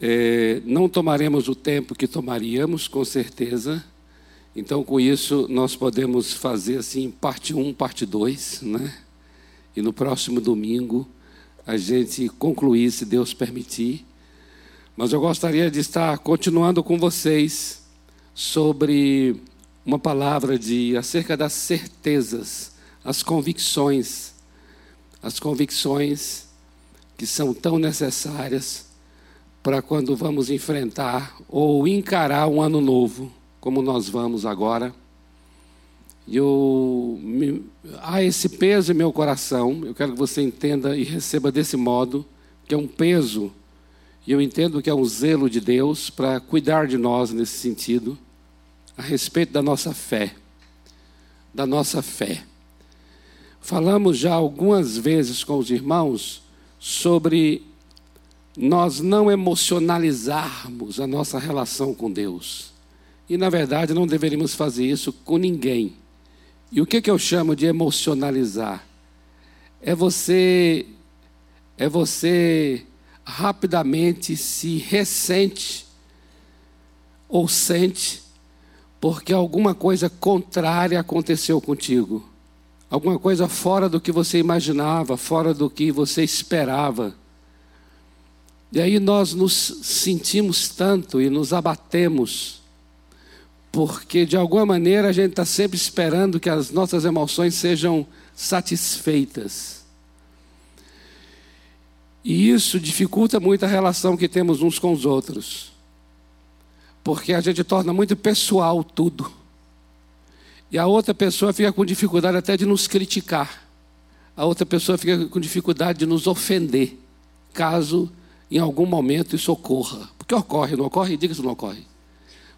É, não tomaremos o tempo que tomaríamos, com certeza. Então, com isso, nós podemos fazer assim, parte 1, parte 2, né? E no próximo domingo, a gente concluir, se Deus permitir. Mas eu gostaria de estar continuando com vocês sobre uma palavra de acerca das certezas, as convicções, as convicções que são tão necessárias para quando vamos enfrentar ou encarar um ano novo, como nós vamos agora. Eu, me, há esse peso em meu coração, eu quero que você entenda e receba desse modo, que é um peso, e eu entendo que é um zelo de Deus para cuidar de nós nesse sentido, a respeito da nossa fé. Da nossa fé. Falamos já algumas vezes com os irmãos sobre nós não emocionalizarmos a nossa relação com Deus. E, na verdade, não deveríamos fazer isso com ninguém. E o que, que eu chamo de emocionalizar? É você, é você rapidamente se ressente ou sente porque alguma coisa contrária aconteceu contigo. Alguma coisa fora do que você imaginava, fora do que você esperava. E aí nós nos sentimos tanto e nos abatemos, porque de alguma maneira a gente está sempre esperando que as nossas emoções sejam satisfeitas. E isso dificulta muito a relação que temos uns com os outros, porque a gente torna muito pessoal tudo. E a outra pessoa fica com dificuldade até de nos criticar. A outra pessoa fica com dificuldade de nos ofender, caso em algum momento isso ocorra. Porque ocorre, não ocorre? Diga se não ocorre.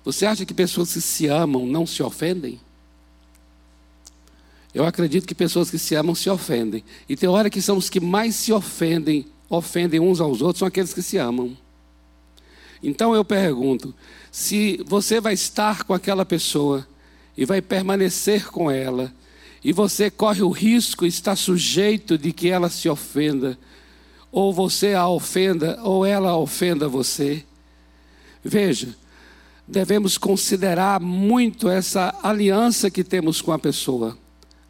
Você acha que pessoas que se amam não se ofendem? Eu acredito que pessoas que se amam se ofendem. E tem hora que são os que mais se ofendem, ofendem uns aos outros, são aqueles que se amam. Então eu pergunto: se você vai estar com aquela pessoa e vai permanecer com ela, e você corre o risco, está sujeito de que ela se ofenda, ou você a ofenda, ou ela ofenda você. Veja, devemos considerar muito essa aliança que temos com a pessoa.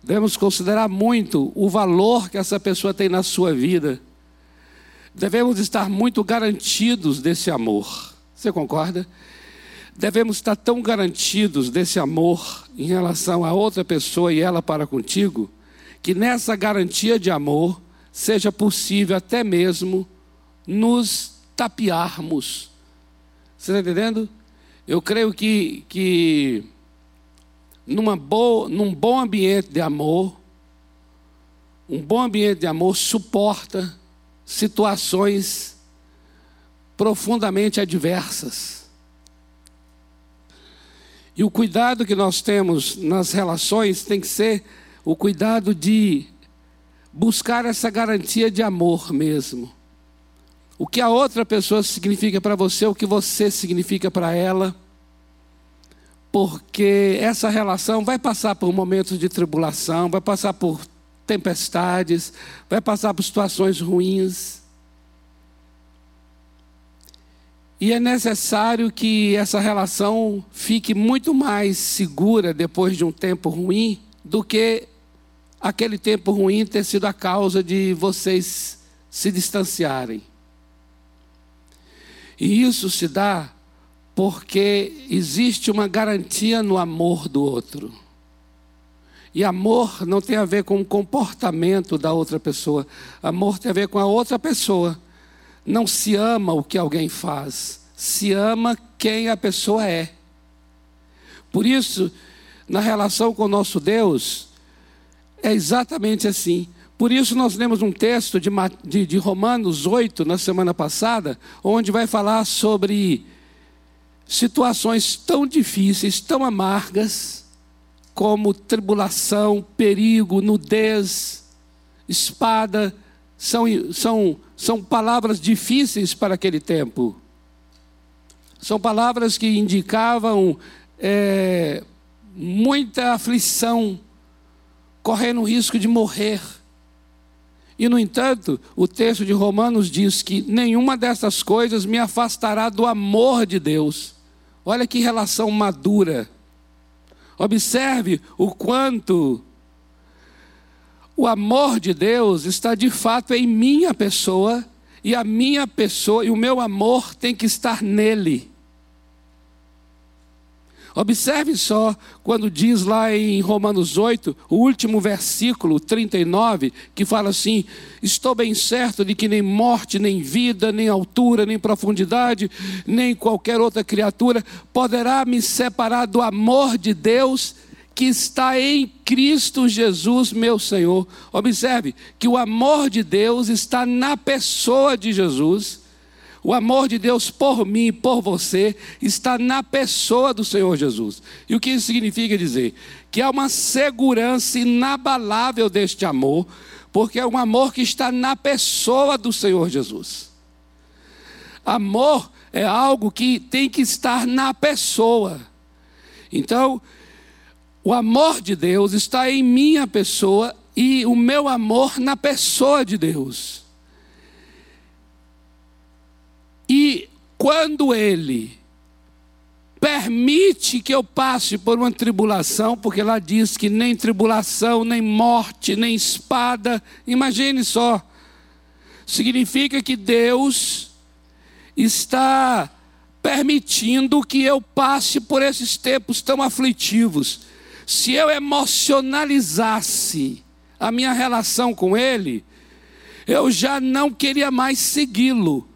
Devemos considerar muito o valor que essa pessoa tem na sua vida. Devemos estar muito garantidos desse amor. Você concorda? Devemos estar tão garantidos desse amor em relação a outra pessoa e ela para contigo, que nessa garantia de amor, seja possível até mesmo nos tapearmos. Você está entendendo? Eu creio que, que numa boa, num bom ambiente de amor, um bom ambiente de amor suporta situações profundamente adversas. E o cuidado que nós temos nas relações tem que ser o cuidado de buscar essa garantia de amor mesmo. O que a outra pessoa significa para você, o que você significa para ela. Porque essa relação vai passar por momentos de tribulação, vai passar por tempestades, vai passar por situações ruins. E é necessário que essa relação fique muito mais segura depois de um tempo ruim do que aquele tempo ruim ter sido a causa de vocês se distanciarem. E isso se dá porque existe uma garantia no amor do outro. E amor não tem a ver com o comportamento da outra pessoa. Amor tem a ver com a outra pessoa. Não se ama o que alguém faz, se ama quem a pessoa é. Por isso, na relação com o nosso Deus, é exatamente assim. Por isso, nós lemos um texto de, de, de, Romanos 8, na semana passada, onde vai falar sobre situações tão difíceis, tão amargas, como tribulação, perigo, nudez, espada, são, são, são palavras difíceis para aquele tempo. São palavras que indicavam é, muita aflição correndo o risco de morrer. E, no entanto, o texto de Romanos diz que nenhuma dessas coisas me afastará do amor de Deus. Olha que relação madura. Observe o quanto o amor de Deus está de fato em minha pessoa e a minha pessoa e o meu amor tem que estar nele. Observe só quando diz lá em Romanos 8, o último versículo 39, que fala assim: Estou bem certo de que nem morte, nem vida, nem altura, nem profundidade, nem qualquer outra criatura poderá me separar do amor de Deus que está em Cristo Jesus, meu Senhor. Observe que o amor de Deus está na pessoa de Jesus o amor de Deus por mim e por você está na pessoa do Senhor Jesus. E o que isso significa dizer? Que há uma segurança inabalável deste amor, porque é um amor que está na pessoa do Senhor Jesus. Amor é algo que tem que estar na pessoa. Então, o amor de Deus está em minha pessoa e o meu amor na pessoa de Deus. E quando ele permite que eu passe por uma tribulação, porque lá diz que nem tribulação, nem morte, nem espada, imagine só, significa que Deus está permitindo que eu passe por esses tempos tão aflitivos. Se eu emocionalizasse a minha relação com Ele, eu já não queria mais segui-lo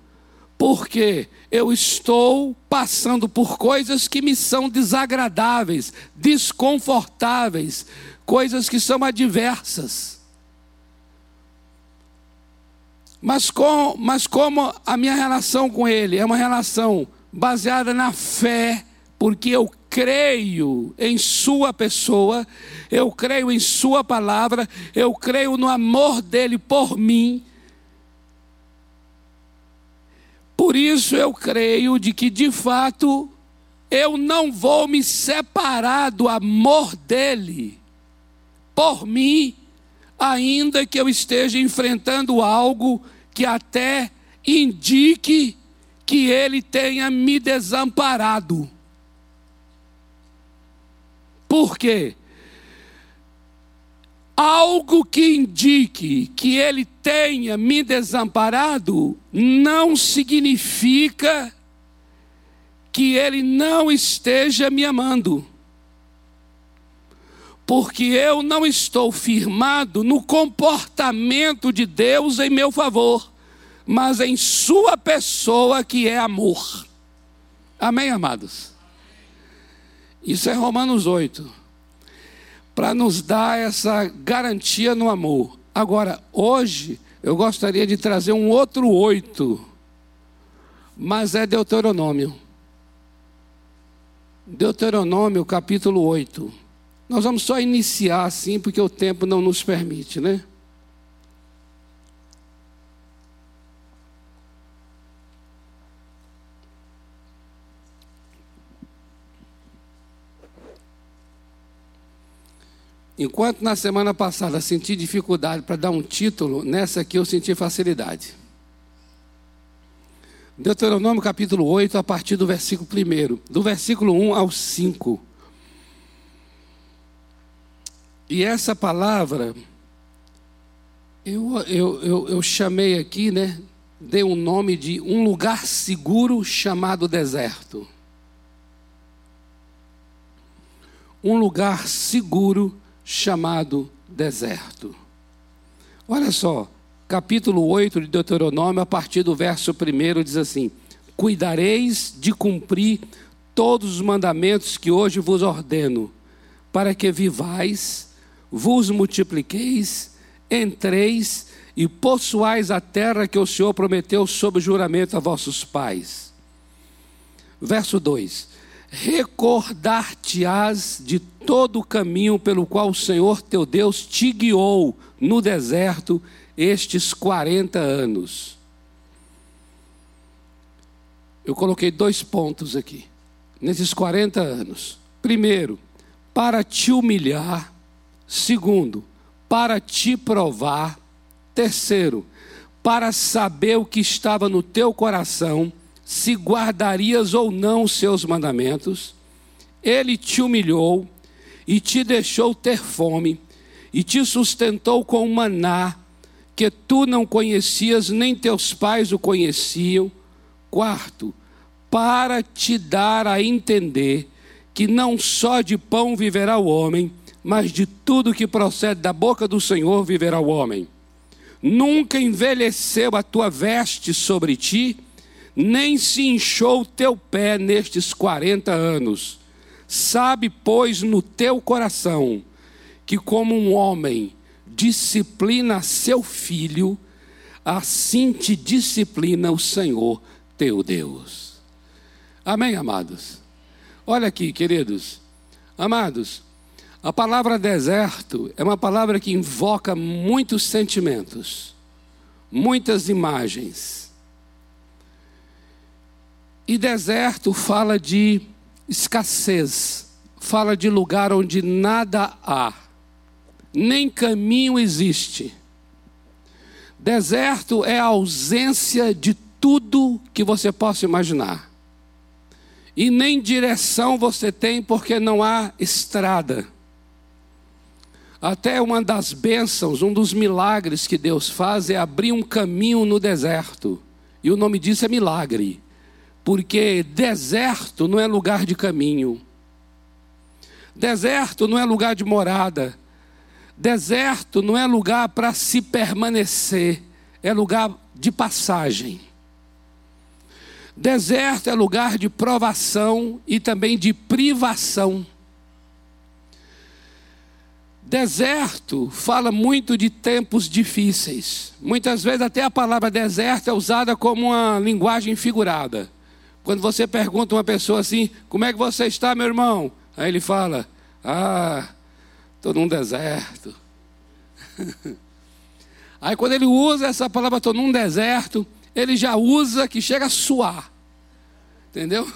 porque eu estou passando por coisas que me são desagradáveis, desconfortáveis, coisas que são adversas. Mas, com, mas como a minha relação com Ele é uma relação baseada na fé, porque eu creio em Sua pessoa, eu creio em Sua palavra, eu creio no amor dele por mim por isso eu creio de que de fato eu não vou me separar do amor dele por mim, ainda que eu esteja enfrentando algo que até indique que ele tenha me desamparado. Por quê? Algo que indique que ele tenha me desamparado, não significa que ele não esteja me amando. Porque eu não estou firmado no comportamento de Deus em meu favor, mas em Sua pessoa que é amor. Amém, amados? Isso é Romanos 8 para nos dar essa garantia no amor. Agora, hoje, eu gostaria de trazer um outro oito, mas é Deuteronômio. Deuteronômio, capítulo 8. Nós vamos só iniciar assim, porque o tempo não nos permite, né? Enquanto na semana passada senti dificuldade para dar um título, nessa aqui eu senti facilidade. Deuteronômio capítulo 8, a partir do versículo 1, do versículo 1 ao 5. E essa palavra, eu, eu, eu, eu chamei aqui, né? Dei um nome de um lugar seguro chamado deserto. Um lugar seguro chamado deserto. Olha só, capítulo 8 de Deuteronômio, a partir do verso 1, diz assim: Cuidareis de cumprir todos os mandamentos que hoje vos ordeno, para que vivais, vos multipliqueis, entreis e possuais a terra que o Senhor prometeu sob juramento a vossos pais. Verso 2: recordar-te-ás de todo o caminho pelo qual o Senhor teu Deus te guiou no deserto estes 40 anos. Eu coloquei dois pontos aqui, nesses 40 anos. Primeiro, para te humilhar. Segundo, para te provar. Terceiro, para saber o que estava no teu coração, se guardarias ou não os seus mandamentos. Ele te humilhou e te deixou ter fome, e te sustentou com maná, que tu não conhecias, nem teus pais o conheciam. Quarto, para te dar a entender que não só de pão viverá o homem, mas de tudo que procede da boca do Senhor viverá o homem. Nunca envelheceu a tua veste sobre ti, nem se inchou o teu pé nestes quarenta anos. Sabe, pois, no teu coração, que como um homem disciplina seu filho, assim te disciplina o Senhor teu Deus. Amém, amados? Olha aqui, queridos. Amados, a palavra deserto é uma palavra que invoca muitos sentimentos, muitas imagens. E deserto fala de escassez, fala de lugar onde nada há, nem caminho existe. Deserto é a ausência de tudo que você possa imaginar. E nem direção você tem porque não há estrada. Até uma das bênçãos, um dos milagres que Deus faz é abrir um caminho no deserto. E o nome disso é milagre porque deserto não é lugar de caminho, deserto não é lugar de morada, deserto não é lugar para se permanecer, é lugar de passagem. Deserto é lugar de provação e também de privação. Deserto fala muito de tempos difíceis. Muitas vezes até a palavra deserto é usada como uma linguagem figurada. Quando você pergunta uma pessoa assim, como é que você está, meu irmão? Aí ele fala, ah, estou num deserto. Aí quando ele usa essa palavra, estou num deserto, ele já usa que chega a suar. Entendeu?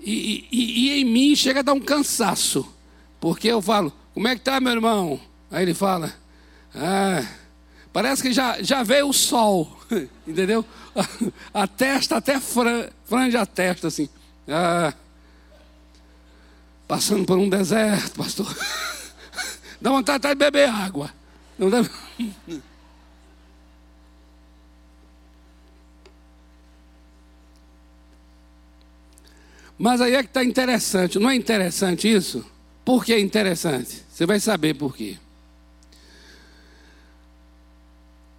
E, e, e, em mim chega a dar um cansaço. Porque eu falo, como é que está, meu irmão? Aí ele fala, ah, parece que já, já veio o sol. Entendeu? A testa até fran, a testa assim. Ah, passando por um deserto, pastor. Dá vontade de beber água. Não. Mas aí é que está interessante. Não é interessante isso? Por que é interessante? Você vai saber por quê.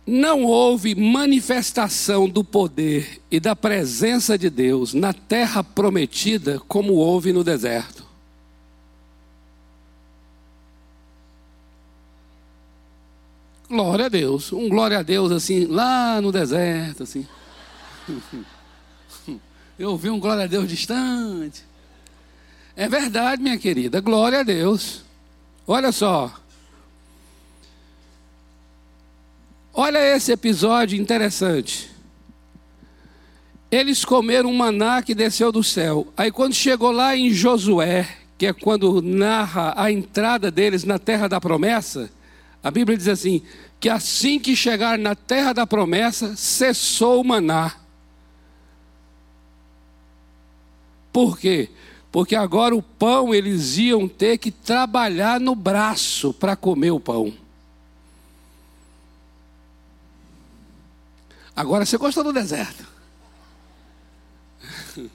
Não houve manifestação do poder e da presença de Deus na terra prometida como houve no deserto. Glória a Deus, um glória a Deus assim, lá no deserto, assim. Eu ouvi um glória a Deus distante. É verdade, minha querida, glória a Deus. Olha só, Olha esse episódio interessante. Eles comeram um maná que desceu do céu. Aí quando chegou lá em Josué, que é quando narra a entrada deles na terra da promessa, a Bíblia diz assim: que assim que chegar na terra da promessa, cessou o maná. Por quê? Porque agora o pão eles iam ter que trabalhar no braço para comer o pão. Agora você gostou do deserto.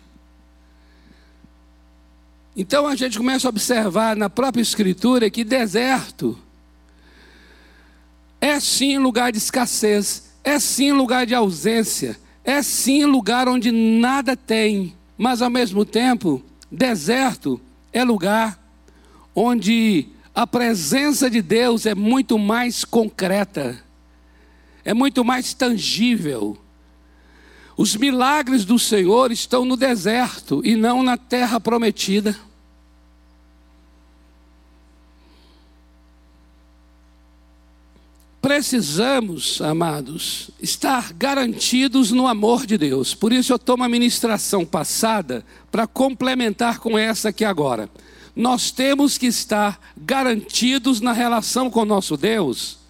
Então a gente começa a observar na própria Escritura que deserto é sim lugar de escassez, é sim lugar de ausência, é sim lugar onde nada tem, mas ao mesmo tempo, deserto é lugar onde a presença de Deus é muito mais concreta é muito mais tangível. Os milagres do Senhor estão no deserto e não na terra prometida. Precisamos, amados, estar garantidos no amor de Deus. Por isso eu tomo a ministração passada para complementar com essa aqui agora. Nós temos que estar garantidos na relação com o nosso Deus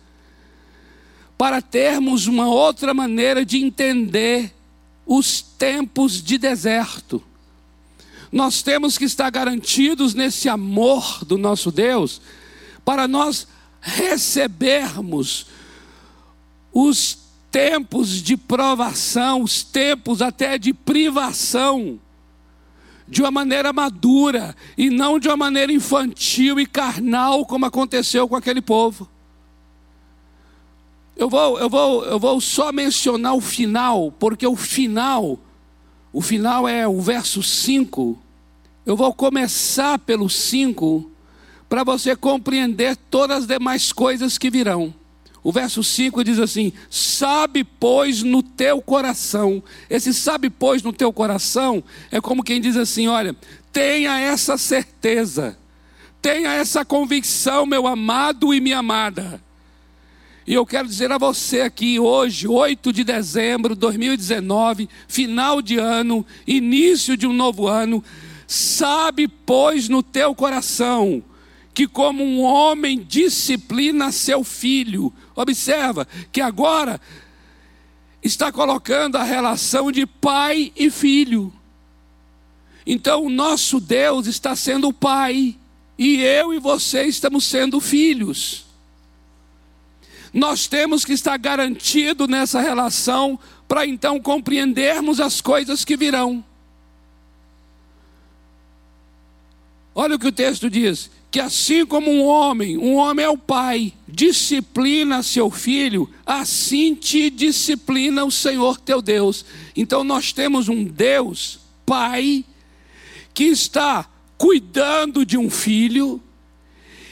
para termos uma outra maneira de entender os tempos de deserto. Nós temos que estar garantidos nesse amor do nosso Deus, para nós recebermos os tempos de provação, os tempos até de privação, de uma maneira madura e não de uma maneira infantil e carnal, como aconteceu com aquele povo. Eu vou, eu vou, eu vou só mencionar o final, porque o final, o final é o verso 5. Eu vou começar pelo 5 para você compreender todas as demais coisas que virão. O verso 5 diz assim: Sabe, pois, no teu coração. Esse sabe, pois, no teu coração é como quem diz assim: Olha, tenha essa certeza, tenha essa convicção, meu amado e minha amada e eu quero dizer a você aqui hoje, 8 de dezembro de 2019, final de ano, início de um novo ano, sabe, pois, no teu coração, que como um homem disciplina seu filho. Observa que agora está colocando a relação de pai e filho. Então o nosso Deus está sendo o pai, e eu e você estamos sendo filhos. Nós temos que estar garantido nessa relação para então compreendermos as coisas que virão. Olha o que o texto diz: que assim como um homem, um homem é o pai, disciplina seu filho, assim te disciplina o Senhor teu Deus. Então nós temos um Deus, pai, que está cuidando de um filho,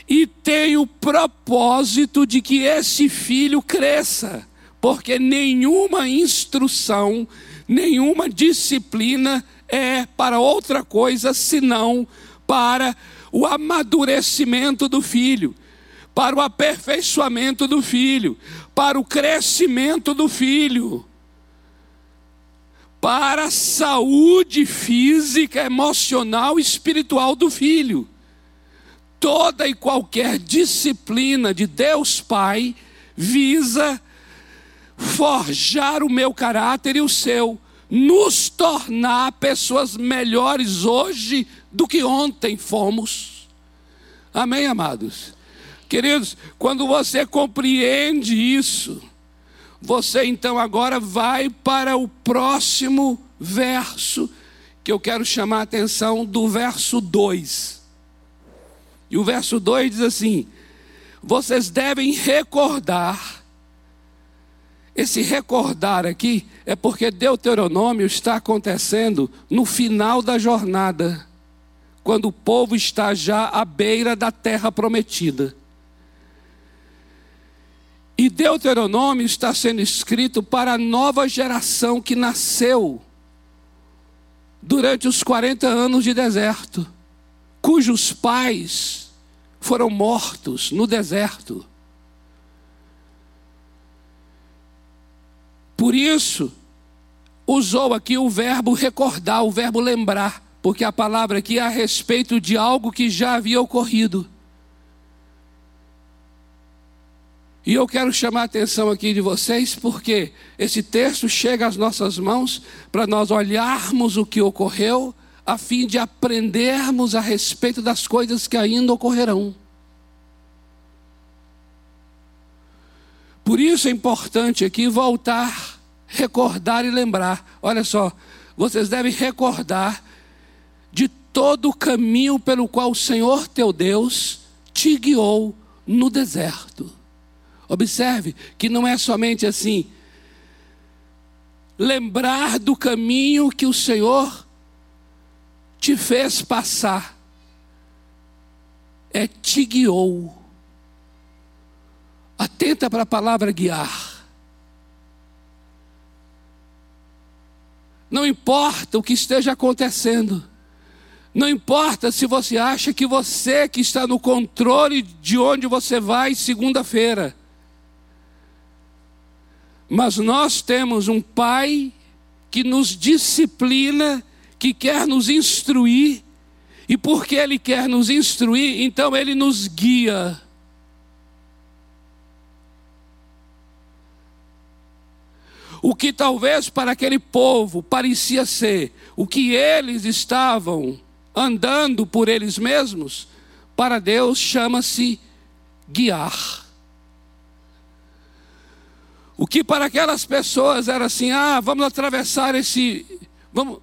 e tem o propósito de que esse filho cresça, porque nenhuma instrução, nenhuma disciplina é para outra coisa senão para o amadurecimento do filho, para o aperfeiçoamento do filho, para o crescimento do filho, para a saúde física, emocional e espiritual do filho toda e qualquer disciplina de Deus Pai visa forjar o meu caráter e o seu, nos tornar pessoas melhores hoje do que ontem fomos. Amém, amados? Queridos, quando você compreende isso, você então agora vai para o próximo verso, que eu quero chamar a atenção do verso 2. E o verso 2 diz assim: Vocês devem recordar. Esse recordar aqui é porque Deuteronômio está acontecendo no final da jornada, quando o povo está já à beira da terra prometida. E Deuteronômio está sendo escrito para a nova geração que nasceu durante os 40 anos de deserto, cujos pais foram mortos no deserto. Por isso, usou aqui o verbo recordar, o verbo lembrar, porque a palavra aqui é a respeito de algo que já havia ocorrido. E eu quero chamar a atenção aqui de vocês, porque esse texto chega às nossas mãos para nós olharmos o que ocorreu a fim de aprendermos a respeito das coisas que ainda ocorrerão. Por isso é importante aqui voltar, recordar e lembrar. Olha só, vocês devem recordar de todo o caminho pelo qual o Senhor teu Deus te guiou no deserto. Observe que não é somente assim, lembrar do caminho que o Senhor te fez passar, é te guiou. Atenta para a palavra guiar. Não importa o que esteja acontecendo. Não importa se você acha que você que está no controle de onde você vai segunda-feira. Mas nós temos um pai que nos disciplina que quer nos instruir, e porque Ele quer nos instruir, então Ele nos guia. que talvez para aquele povo parecia ser o que eles estavam andando por eles mesmos, para Deus chama-se guiar. O que para aquelas pessoas era assim: ah, vamos atravessar esse. Vamos,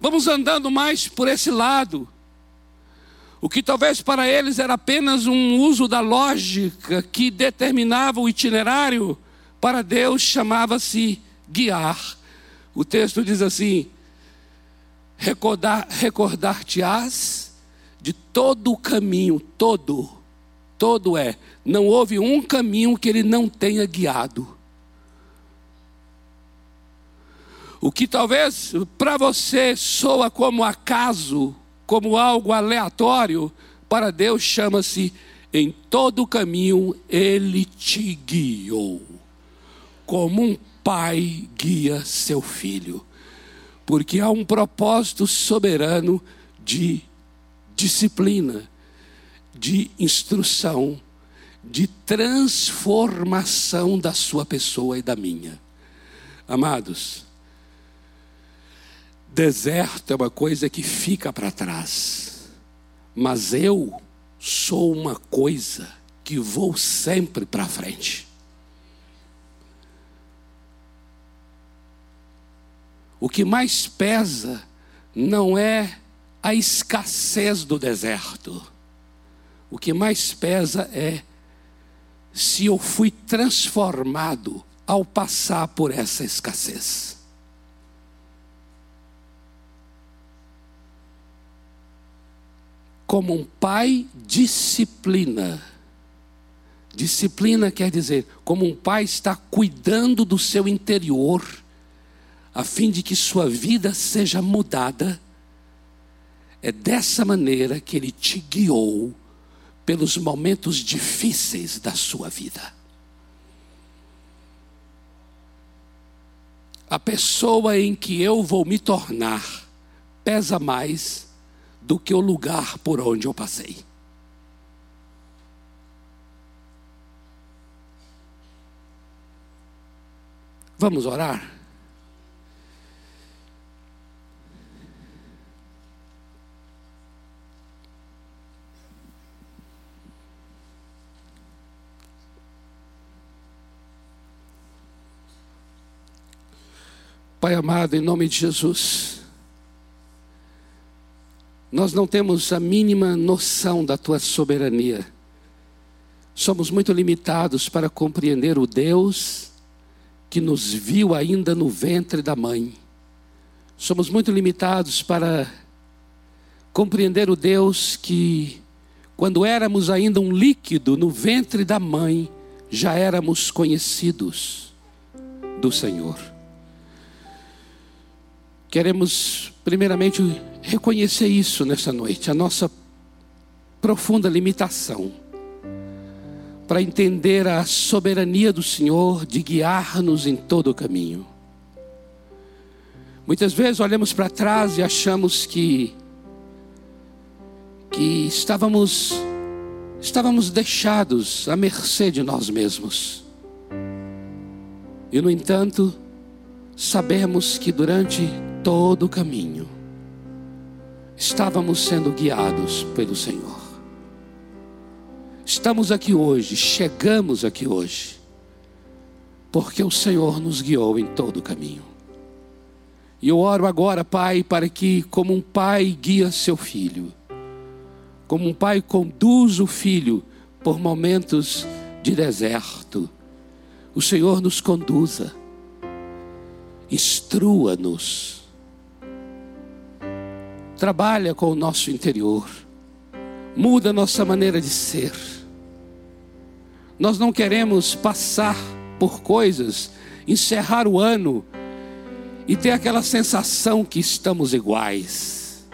vamos andando mais por esse lado. O que talvez para eles era apenas um uso da lógica que determinava o itinerário, para Deus chamava-se guiar. O texto diz assim: recordar, recordar-te-ás de todo o caminho, todo, todo é. Não houve um caminho que ele não tenha guiado. O que talvez para você soa como acaso, como algo aleatório, para Deus chama-se em todo o caminho ele te guiou. Como um pai guia seu filho. Porque há um propósito soberano de disciplina, de instrução, de transformação da sua pessoa e da minha. Amados, Deserto é uma coisa que fica para trás, mas eu sou uma coisa que vou sempre para frente. O que mais pesa não é a escassez do deserto. O que mais pesa é se eu fui transformado ao passar por essa escassez. Como um pai disciplina. Disciplina quer dizer, como um pai está cuidando do seu interior, a fim de que sua vida seja mudada. É dessa maneira que ele te guiou pelos momentos difíceis da sua vida. A pessoa em que eu vou me tornar pesa mais do que o lugar por onde eu passei. Vamos orar? Pai amado, em nome de Jesus, nós não temos a mínima noção da tua soberania. Somos muito limitados para compreender o Deus que nos viu ainda no ventre da mãe. Somos muito limitados para compreender o Deus que, quando éramos ainda um líquido no ventre da mãe, já éramos conhecidos do Senhor. Queremos, primeiramente, reconhecer isso nessa noite, a nossa profunda limitação, para entender a soberania do Senhor de guiar-nos em todo o caminho. Muitas vezes olhamos para trás e achamos que que estávamos estávamos deixados à mercê de nós mesmos. E no entanto, sabemos que durante todo o caminho estávamos sendo guiados pelo Senhor. Estamos aqui hoje, chegamos aqui hoje, porque o Senhor nos guiou em todo o caminho. E eu oro agora, Pai, para que, como um pai guia seu filho, como um pai conduz o filho por momentos de deserto, o Senhor nos conduza, instrua-nos trabalha com o nosso interior, muda nossa maneira de ser. Nós não queremos passar por coisas, encerrar o ano e ter aquela sensação que estamos iguais.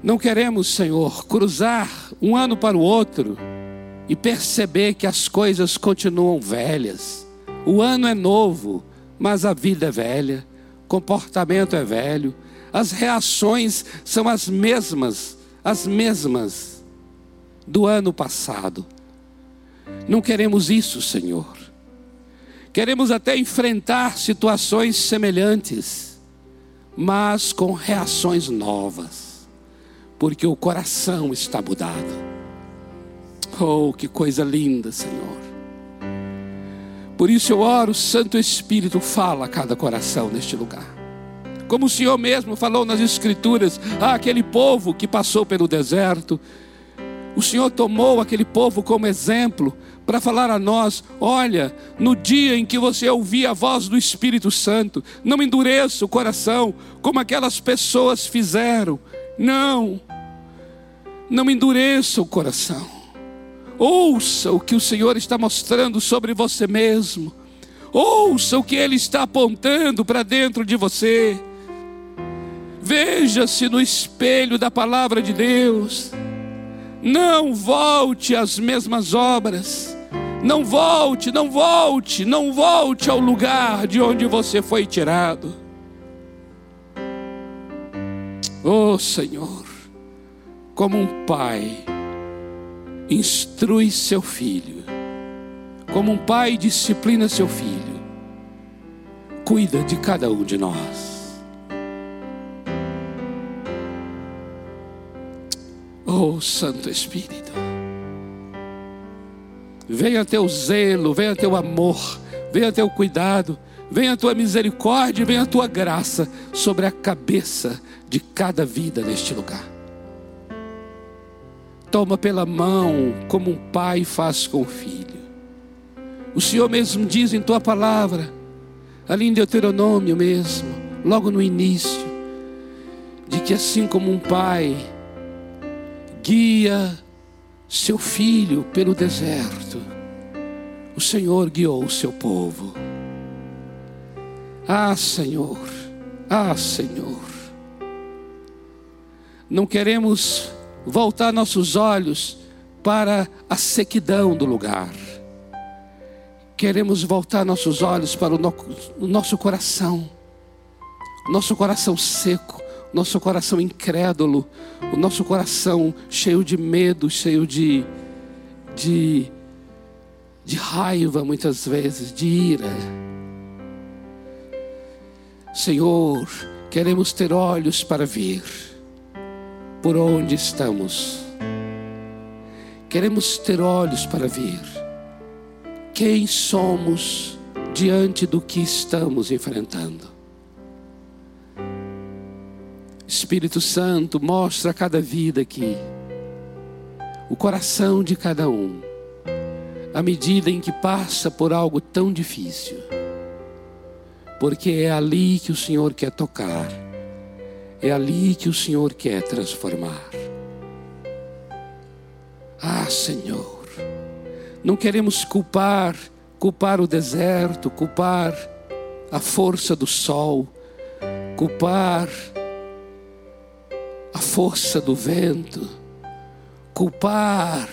Não queremos, Senhor, cruzar um ano para o outro e perceber que as coisas continuam velhas. O ano é novo, mas a vida é velha, comportamento é velho as reações são as mesmas, as mesmas do ano passado. Não queremos isso, Senhor. queremos até enfrentar situações semelhantes, mas com reações novas, porque o coração está mudado. Oh, que coisa linda, Senhor. Por isso eu oro, Santo Espírito, fala a cada coração neste lugar. Como o Senhor mesmo falou nas Escrituras, ah, aquele povo que passou pelo deserto, o Senhor tomou aquele povo como exemplo para falar a nós: olha, no dia em que você ouvir a voz do Espírito Santo, não endureça o coração como aquelas pessoas fizeram. Não, não endureça o coração. Ouça o que o Senhor está mostrando sobre você mesmo. Ouça o que Ele está apontando para dentro de você. Veja-se no espelho da palavra de Deus. Não volte às mesmas obras. Não volte, não volte, não volte ao lugar de onde você foi tirado. Oh Senhor, como um pai instrui seu filho, como um pai disciplina seu filho, cuida de cada um de nós. Oh Santo Espírito, venha teu zelo, venha teu amor, venha teu cuidado, venha a tua misericórdia, venha a tua graça sobre a cabeça de cada vida neste lugar toma pela mão, como um pai faz com o filho. O Senhor mesmo diz em tua palavra, ali em Deuteronômio mesmo, logo no início, de que assim como um pai guia seu filho pelo deserto, o Senhor guiou o seu povo. Ah, Senhor, ah, Senhor, não queremos voltar nossos olhos para a sequidão do lugar. Queremos voltar nossos olhos para o, no, o nosso coração, nosso coração seco, nosso coração incrédulo, o nosso coração cheio de medo, cheio de, de, de raiva, muitas vezes, de ira. Senhor, queremos ter olhos para ver por onde estamos. Queremos ter olhos para ver quem somos diante do que estamos enfrentando. Espírito Santo, mostra a cada vida aqui. O coração de cada um, à medida em que passa por algo tão difícil, porque é ali que o Senhor quer tocar. É ali que o Senhor quer transformar. Ah, Senhor, não queremos culpar, culpar o deserto, culpar a força do sol, culpar a força do vento, culpar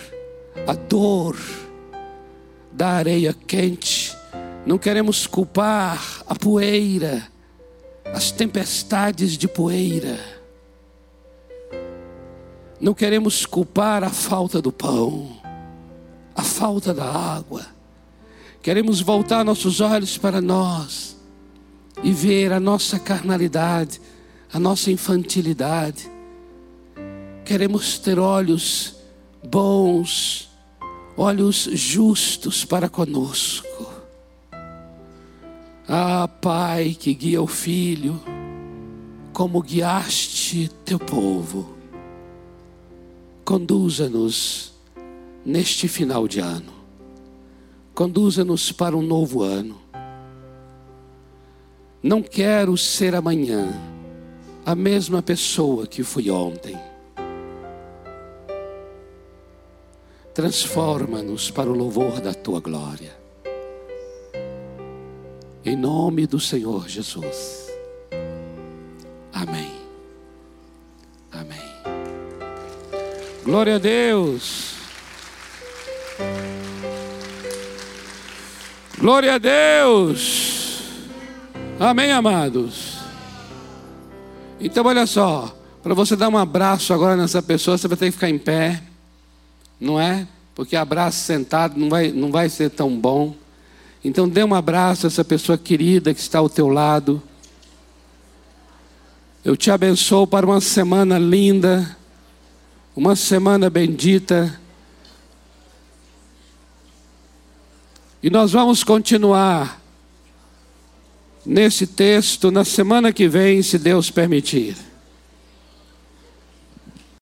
a dor da areia quente, não queremos culpar a poeira as tempestades de poeira. Não queremos culpar a falta do pão, a falta da água. Queremos voltar nossos olhos para nós e ver a nossa carnalidade, a nossa infantilidade. Queremos ter olhos bons, olhos justos para conosco ah, Pai que guia o filho, como guiaste teu povo, conduza-nos neste final de ano, conduza-nos para um novo ano. Não quero ser amanhã a mesma pessoa que fui ontem. Transforma-nos para o louvor da tua glória. Em nome do Senhor Jesus. Amém. Amém. Glória a Deus. Glória a Deus. Amém, amados. Então, olha só. Para você dar um abraço agora nessa pessoa, você vai ter que ficar em pé. Não é? Porque abraço sentado não vai, não vai ser tão bom. Então dê um abraço a essa pessoa querida que está ao teu lado. Eu te abençoo para uma semana linda, uma semana bendita. E nós vamos continuar nesse texto na semana que vem, se Deus permitir.